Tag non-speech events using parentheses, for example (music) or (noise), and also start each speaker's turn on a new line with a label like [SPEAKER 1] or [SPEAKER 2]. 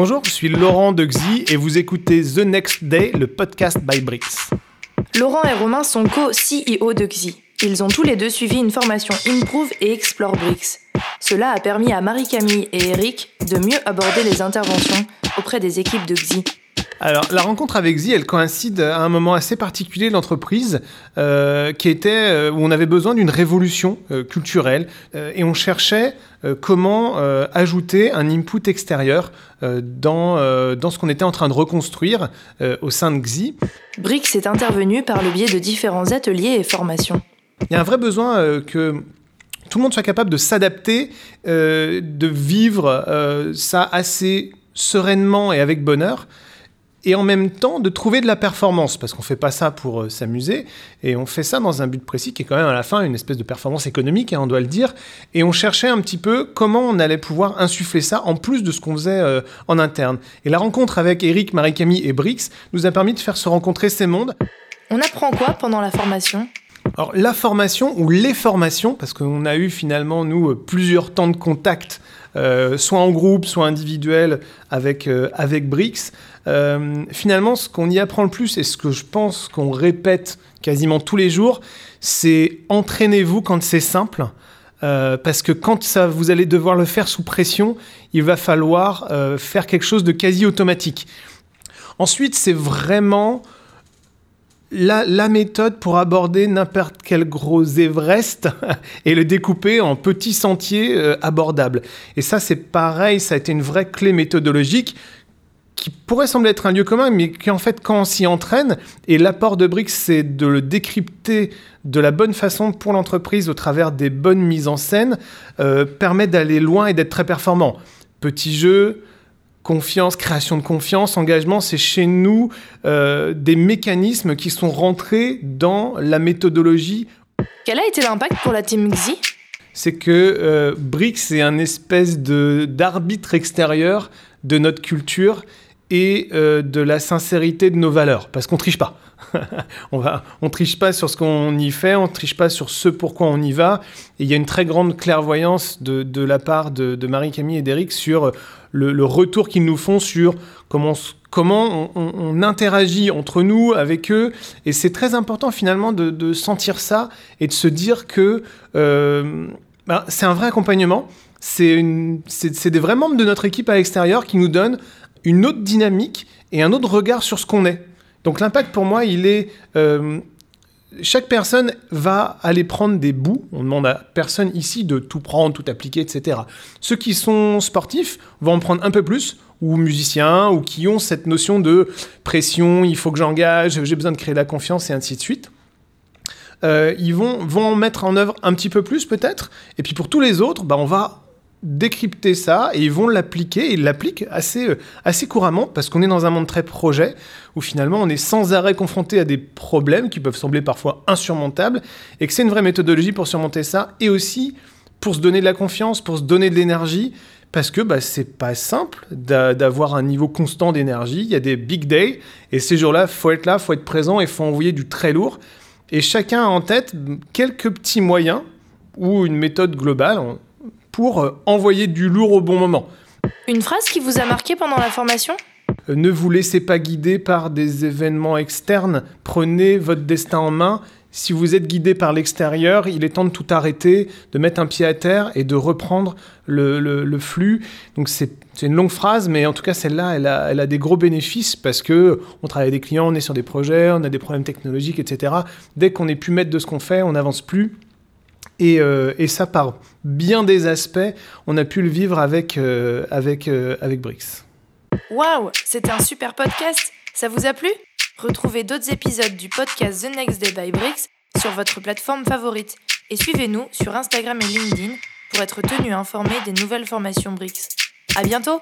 [SPEAKER 1] Bonjour, je suis Laurent de Xi et vous écoutez The Next Day, le podcast by Brix.
[SPEAKER 2] Laurent et Romain sont co-CEO de Xi. Ils ont tous les deux suivi une formation Improve et Explore Brix. Cela a permis à Marie-Camille et Eric de mieux aborder les interventions auprès des équipes de Xi.
[SPEAKER 1] Alors, la rencontre avec Zi, elle coïncide à un moment assez particulier de l'entreprise, euh, qui était euh, où on avait besoin d'une révolution euh, culturelle et on cherchait comment ajouter un input extérieur dans, dans ce qu'on était en train de reconstruire au sein de Xi.
[SPEAKER 2] Brix est intervenu par le biais de différents ateliers et formations.
[SPEAKER 1] Il y a un vrai besoin que tout le monde soit capable de s'adapter, de vivre ça assez sereinement et avec bonheur et en même temps de trouver de la performance, parce qu'on ne fait pas ça pour euh, s'amuser, et on fait ça dans un but précis qui est quand même à la fin une espèce de performance économique, hein, on doit le dire, et on cherchait un petit peu comment on allait pouvoir insuffler ça en plus de ce qu'on faisait euh, en interne. Et la rencontre avec Eric, Marie-Camille et Brix nous a permis de faire se rencontrer ces mondes.
[SPEAKER 2] On apprend quoi pendant la formation?
[SPEAKER 1] Alors la formation ou les formations, parce qu'on a eu finalement nous plusieurs temps de contact, euh, soit en groupe, soit individuel avec, avec Brix, euh, finalement, ce qu'on y apprend le plus et ce que je pense qu'on répète quasiment tous les jours, c'est entraînez-vous quand c'est simple. Euh, parce que quand ça, vous allez devoir le faire sous pression, il va falloir euh, faire quelque chose de quasi automatique. Ensuite, c'est vraiment la, méthode pour aborder n'importe quel gros Everest (laughs) et le découper en petits sentiers abordables. Et ça, c'est pareil, ça a été une vraie clé méthodologique qui pourrait sembler être un lieu commun, mais qui en fait, quand on s'y entraîne, et l'apport de Brix, c'est de le décrypter de la bonne façon pour l'entreprise au travers des bonnes mises en scène, euh, permet d'aller loin et d'être très performant. Petit jeu, confiance, création de confiance, engagement, c'est chez nous euh, des mécanismes qui sont rentrés dans la méthodologie.
[SPEAKER 2] Quel a été l'impact pour la team Xi
[SPEAKER 1] C'est que euh, Brix est un espèce d'arbitre extérieur de notre culture et euh, de la sincérité de nos valeurs, parce qu'on triche pas. (laughs) on va, triche pas sur ce qu'on y fait, on triche pas sur ce pourquoi on y va. Et il y a une très grande clairvoyance de, la part de, Marie-Camille et d'Eric sur le, retour qu'ils nous font sur comment, comment on, interagit entre nous, avec eux. Et c'est très important finalement de, sentir ça et de se dire que euh, ben, c'est un vrai accompagnement. C'est des vrais membres de notre équipe à l'extérieur qui nous donnent une autre dynamique et un autre regard sur ce qu'on est. Donc l'impact pour moi, il est... Euh, chaque personne va aller prendre des bouts. On demande à personne ici de tout prendre, tout appliquer, etc. Ceux qui sont sportifs vont en prendre un peu plus, ou musiciens, ou qui ont cette notion de pression, il faut que j'engage, j'ai besoin de créer la confiance, et ainsi de suite. Euh, ils vont, mettre en œuvre un petit peu plus peut-être. Et puis pour tous les autres, bah, on va décrypter ça et ils vont l'appliquer. Ils l'appliquent assez, euh, assez couramment parce qu'on est dans un monde très projet où finalement on est sans arrêt confronté à des problèmes qui peuvent sembler parfois insurmontables et que c'est une vraie méthodologie pour surmonter ça et aussi pour se donner de la confiance, pour se donner de l'énergie parce que bah, c'est pas simple d'avoir un niveau constant d'énergie. Il y a des big days et ces jours-là, faut être là, faut être présent et faut envoyer du très lourd. Et chacun a en tête quelques petits moyens ou une méthode globale pour euh, envoyer du lourd au bon moment.
[SPEAKER 2] Une phrase qui vous a marqué pendant la formation?
[SPEAKER 1] Euh, Ne vous laissez pas guider par des événements externes, prenez votre destin en main. Si vous êtes guidé par l'extérieur, il est temps de tout arrêter, de mettre un pied à terre et de reprendre le, flux. Donc c'est une longue phrase, mais en tout cas celle-là, elle a, elle a des gros bénéfices parce que on travaille avec des clients, on est sur des projets, on a des problèmes technologiques, etc. Dès qu'on est plus maître de ce qu'on fait, on n'avance plus. Euh, et, ça, par bien des aspects, on a pu le vivre avec, euh, avec, euh, avec Brix.
[SPEAKER 2] Waouh, c'était un super podcast. Ça vous a plu? Retrouvez d'autres épisodes du podcast The Next Day by Brix sur votre plateforme favorite. Et suivez-nous sur Instagram et LinkedIn pour être tenu informé des nouvelles formations Brix. À bientôt